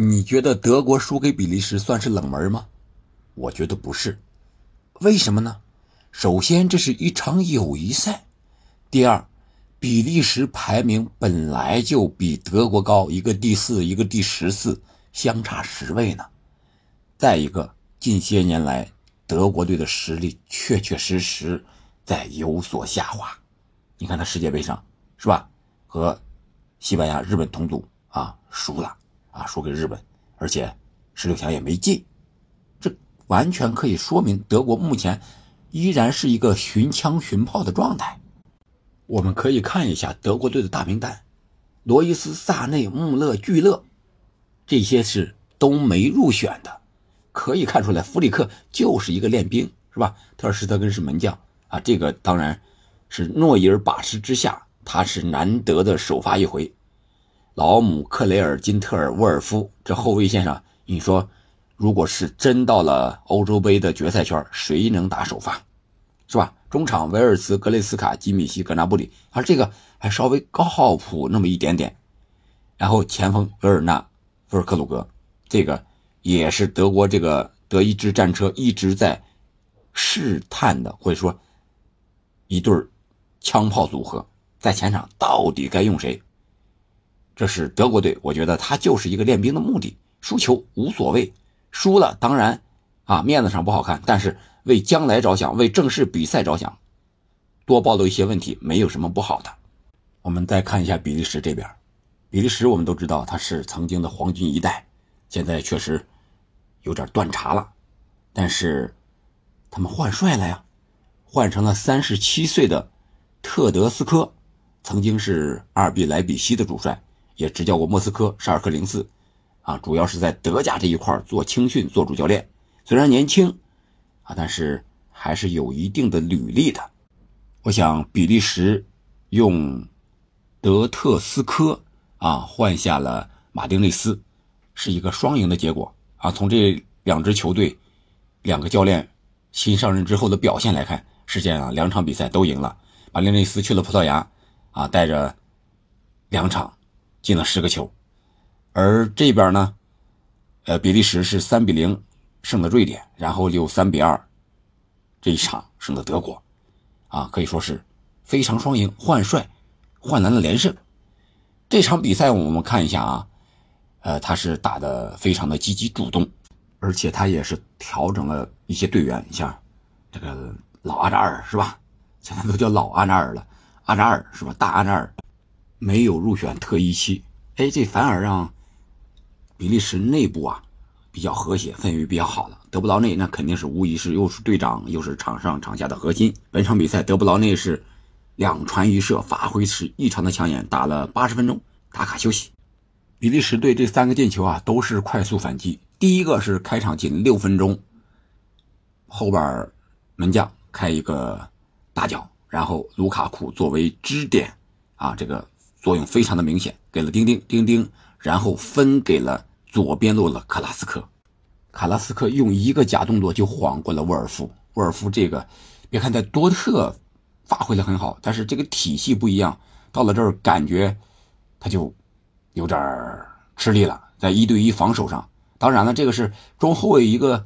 你觉得德国输给比利时算是冷门吗？我觉得不是。为什么呢？首先，这是一场友谊赛；第二，比利时排名本来就比德国高，一个第四，一个第十四，相差十位呢。再一个，近些年来德国队的实力确确实实在有所下滑。你看他世界杯上是吧，和西班牙、日本同组啊，输了啊，输给日本，而且十六强也没进。这完全可以说明德国目前依然是一个寻枪寻炮的状态。我们可以看一下德国队的大名单：罗伊斯、萨内、穆勒、聚勒，这些是都没入选的。可以看出来，弗里克就是一个练兵，是吧？特尔施特根是门将啊，这个当然是诺伊尔把持之下，他是难得的首发一回。老姆、克雷尔、金特尔、沃尔夫这后卫线上，你说，如果是真到了欧洲杯的决赛圈，谁能打首发？是吧？中场维尔茨、格雷斯卡、基米希、格纳布里，而这个还稍微靠谱那么一点点。然后前锋维尔纳、福尔克鲁格，这个也是德国这个德意志战车一直在试探的，或者说一对枪炮组合，在前场到底该用谁？这是德国队，我觉得他就是一个练兵的目的，输球无所谓，输了当然啊面子上不好看，但是。为将来着想，为正式比赛着想，多暴露一些问题没有什么不好的。我们再看一下比利时这边，比利时我们都知道他是曾经的黄金一代，现在确实有点断茬了。但是他们换帅了呀，换成了三十七岁的特德斯科，曾经是阿尔比莱比锡的主帅，也执教过莫斯科、沙尔克零四，啊，主要是在德甲这一块做青训、做主教练。虽然年轻。啊，但是还是有一定的履历的。我想比利时用德特斯科啊换下了马丁内斯，是一个双赢的结果啊。从这两支球队两个教练新上任之后的表现来看，实际上两场比赛都赢了。马丁内斯去了葡萄牙啊，带着两场进了十个球，而这边呢，呃，比利时是三比零。胜了瑞典，然后又三比二，这一场胜了德国，啊，可以说是非常双赢，换帅换来了连胜。这场比赛我们看一下啊，呃，他是打的非常的积极主动，而且他也是调整了一些队员，你像这个老阿扎尔是吧？现在都叫老阿扎尔了，阿扎尔是吧？大阿扎尔没有入选特一期，哎，这反而让比利时内部啊。比较和谐，氛围比较好了。德布劳内那肯定是无疑是又是队长又是场上场下的核心。本场比赛德布劳内是两传一射，发挥是异常的抢眼，打了八十分钟，打卡休息。比利时队这三个进球啊都是快速反击。第一个是开场仅六分钟，后边门将开一个大脚，然后卢卡库作为支点啊，这个作用非常的明显，给了丁丁，丁丁然后分给了。左边路的，卡拉斯科，卡拉斯科用一个假动作就晃过了沃尔夫。沃尔夫这个，别看在多特发挥的很好，但是这个体系不一样，到了这儿感觉他就有点吃力了，在一对一防守上。当然了，这个是中后卫一个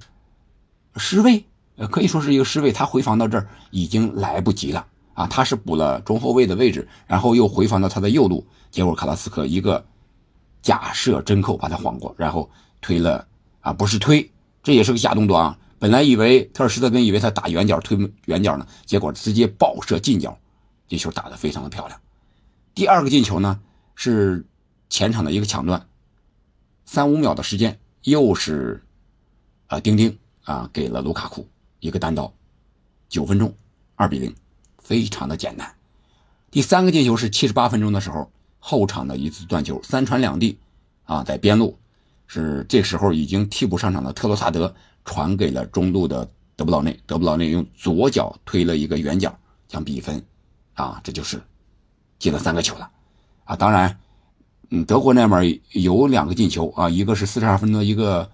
失位，呃，可以说是一个失位，他回防到这儿已经来不及了啊！他是补了中后卫的位置，然后又回防到他的右路，结果卡拉斯科一个。假射真扣把他晃过，然后推了啊，不是推，这也是个假动作啊。本来以为特尔施特根以为他打远角推远角呢，结果直接爆射近角，这球打得非常的漂亮。第二个进球呢是前场的一个抢断，三五秒的时间，又是啊丁丁啊给了卢卡库一个单刀，九分钟二比零，非常的简单。第三个进球是七十八分钟的时候。后场的一次断球，三传两递，啊，在边路，是这时候已经替补上场的特罗萨德传给了中路的德布劳内，德布劳内用左脚推了一个远角，将比分，啊，这就是进了三个球了，啊，当然，嗯，德国那边有两个进球啊，一个是四十二分钟一个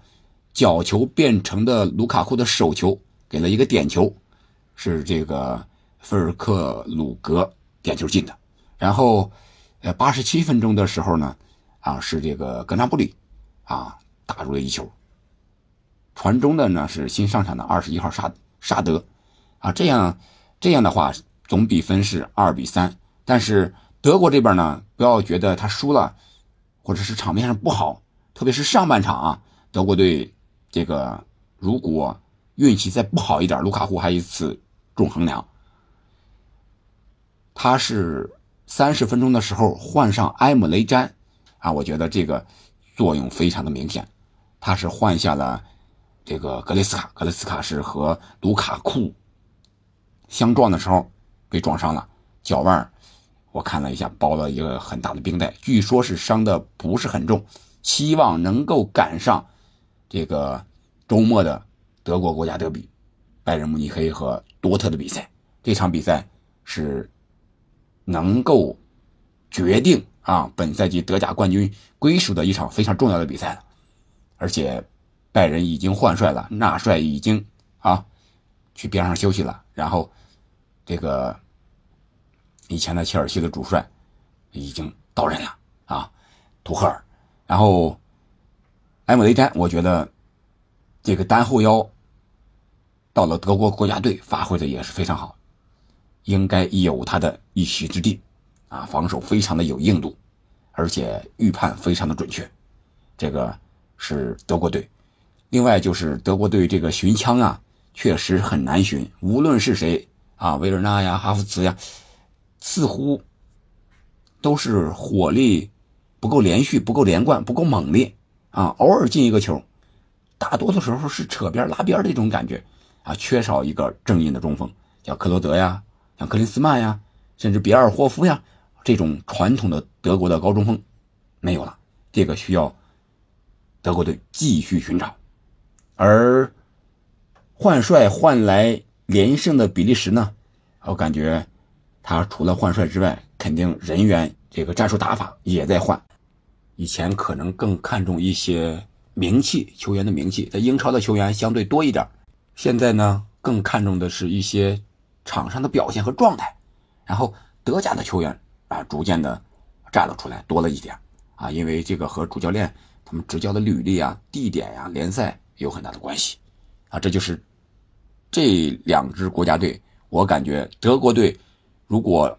角球变成的卢卡库的手球，给了一个点球，是这个菲尔克鲁格点球进的，然后。呃，八十七分钟的时候呢，啊，是这个格纳布里，啊，打入了一球。传中的呢是新上场的二十一号沙沙德，啊，这样这样的话总比分是二比三。但是德国这边呢，不要觉得他输了，或者是场面上不好，特别是上半场啊，德国队这个如果运气再不好一点，卢卡库还一次中横梁。他是三十分钟的时候换上埃姆雷詹，啊，我觉得这个作用非常的明显。他是换下了这个格雷斯卡，格雷斯卡是和卢卡库相撞的时候被撞伤了脚腕，我看了一下，包了一个很大的冰袋，据说是伤的不是很重，希望能够赶上这个周末的德国国家德比，拜仁慕尼黑和多特的比赛。这场比赛是。能够决定啊本赛季德甲冠军归属的一场非常重要的比赛了，而且拜仁已经换帅了，纳帅已经啊去边上休息了，然后这个以前的切尔西的主帅已经到任了啊，图赫尔，然后埃姆雷詹，我觉得这个单后腰到了德国国家队发挥的也是非常好。应该有他的一席之地，啊，防守非常的有硬度，而且预判非常的准确，这个是德国队。另外就是德国队这个寻枪啊，确实很难寻，无论是谁啊，维尔纳呀、哈弗茨呀，似乎都是火力不够连续、不够连贯、不够猛烈啊，偶尔进一个球，大多的时候是扯边拉边的这种感觉啊，缺少一个正印的中锋，叫克罗德呀。像克林斯曼呀，甚至比尔霍夫呀，这种传统的德国的高中锋没有了，这个需要德国队继续寻找。而换帅换来连胜的比利时呢，我感觉他除了换帅之外，肯定人员这个战术打法也在换。以前可能更看重一些名气球员的名气，在英超的球员相对多一点，现在呢更看重的是一些。场上的表现和状态，然后德甲的球员啊，逐渐的站了出来，多了一点啊，因为这个和主教练他们执教的履历啊、地点呀、联赛有很大的关系啊。这就是这两支国家队，我感觉德国队如果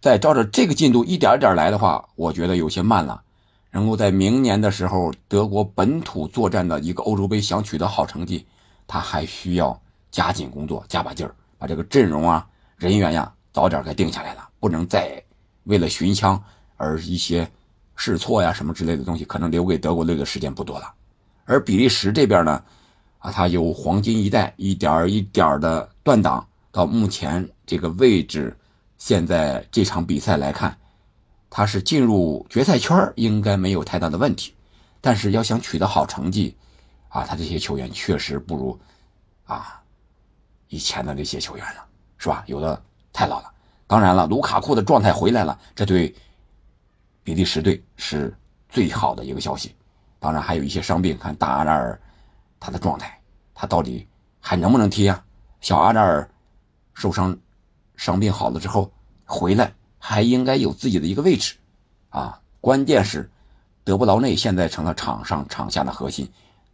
再照着这个进度一点点来的话，我觉得有些慢了。然后在明年的时候，德国本土作战的一个欧洲杯想取得好成绩，他还需要加紧工作，加把劲儿。把这个阵容啊、人员呀早点给定下来了，不能再为了寻枪而一些试错呀什么之类的东西，可能留给德国队的时间不多了。而比利时这边呢，啊，他有黄金一代，一点一点的断档，到目前这个位置，现在这场比赛来看，他是进入决赛圈应该没有太大的问题，但是要想取得好成绩，啊，他这些球员确实不如，啊。以前的那些球员了，是吧？有的太老了。当然了，卢卡库的状态回来了，这对比利时队是最好的一个消息。当然还有一些伤病，看大阿扎尔他的状态，他到底还能不能踢啊？小阿扎尔受伤伤病好了之后回来，还应该有自己的一个位置啊。关键是德布劳内现在成了场上场下的核心，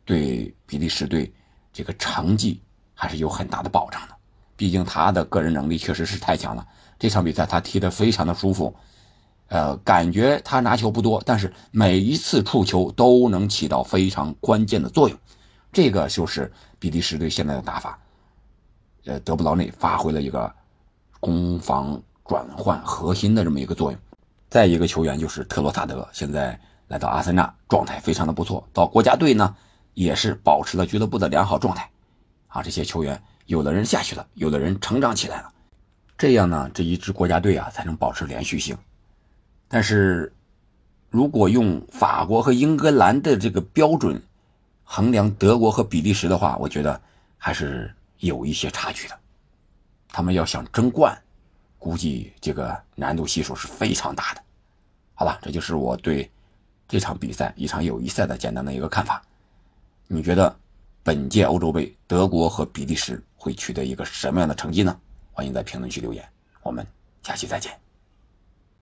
对比利时队这个成绩。还是有很大的保障的，毕竟他的个人能力确实是太强了。这场比赛他踢得非常的舒服，呃，感觉他拿球不多，但是每一次触球都能起到非常关键的作用。这个就是比利时队现在的打法，呃，德布劳内发挥了一个攻防转换核心的这么一个作用。再一个球员就是特罗萨德，现在来到阿森纳，状态非常的不错。到国家队呢，也是保持了俱乐部的良好状态。啊，这些球员有的人下去了，有的人成长起来了，这样呢，这一支国家队啊才能保持连续性。但是，如果用法国和英格兰的这个标准衡量德国和比利时的话，我觉得还是有一些差距的。他们要想争冠，估计这个难度系数是非常大的。好吧，这就是我对这场比赛一场友谊赛的简单的一个看法。你觉得？本届欧洲杯，德国和比利时会取得一个什么样的成绩呢？欢迎在评论区留言，我们下期再见。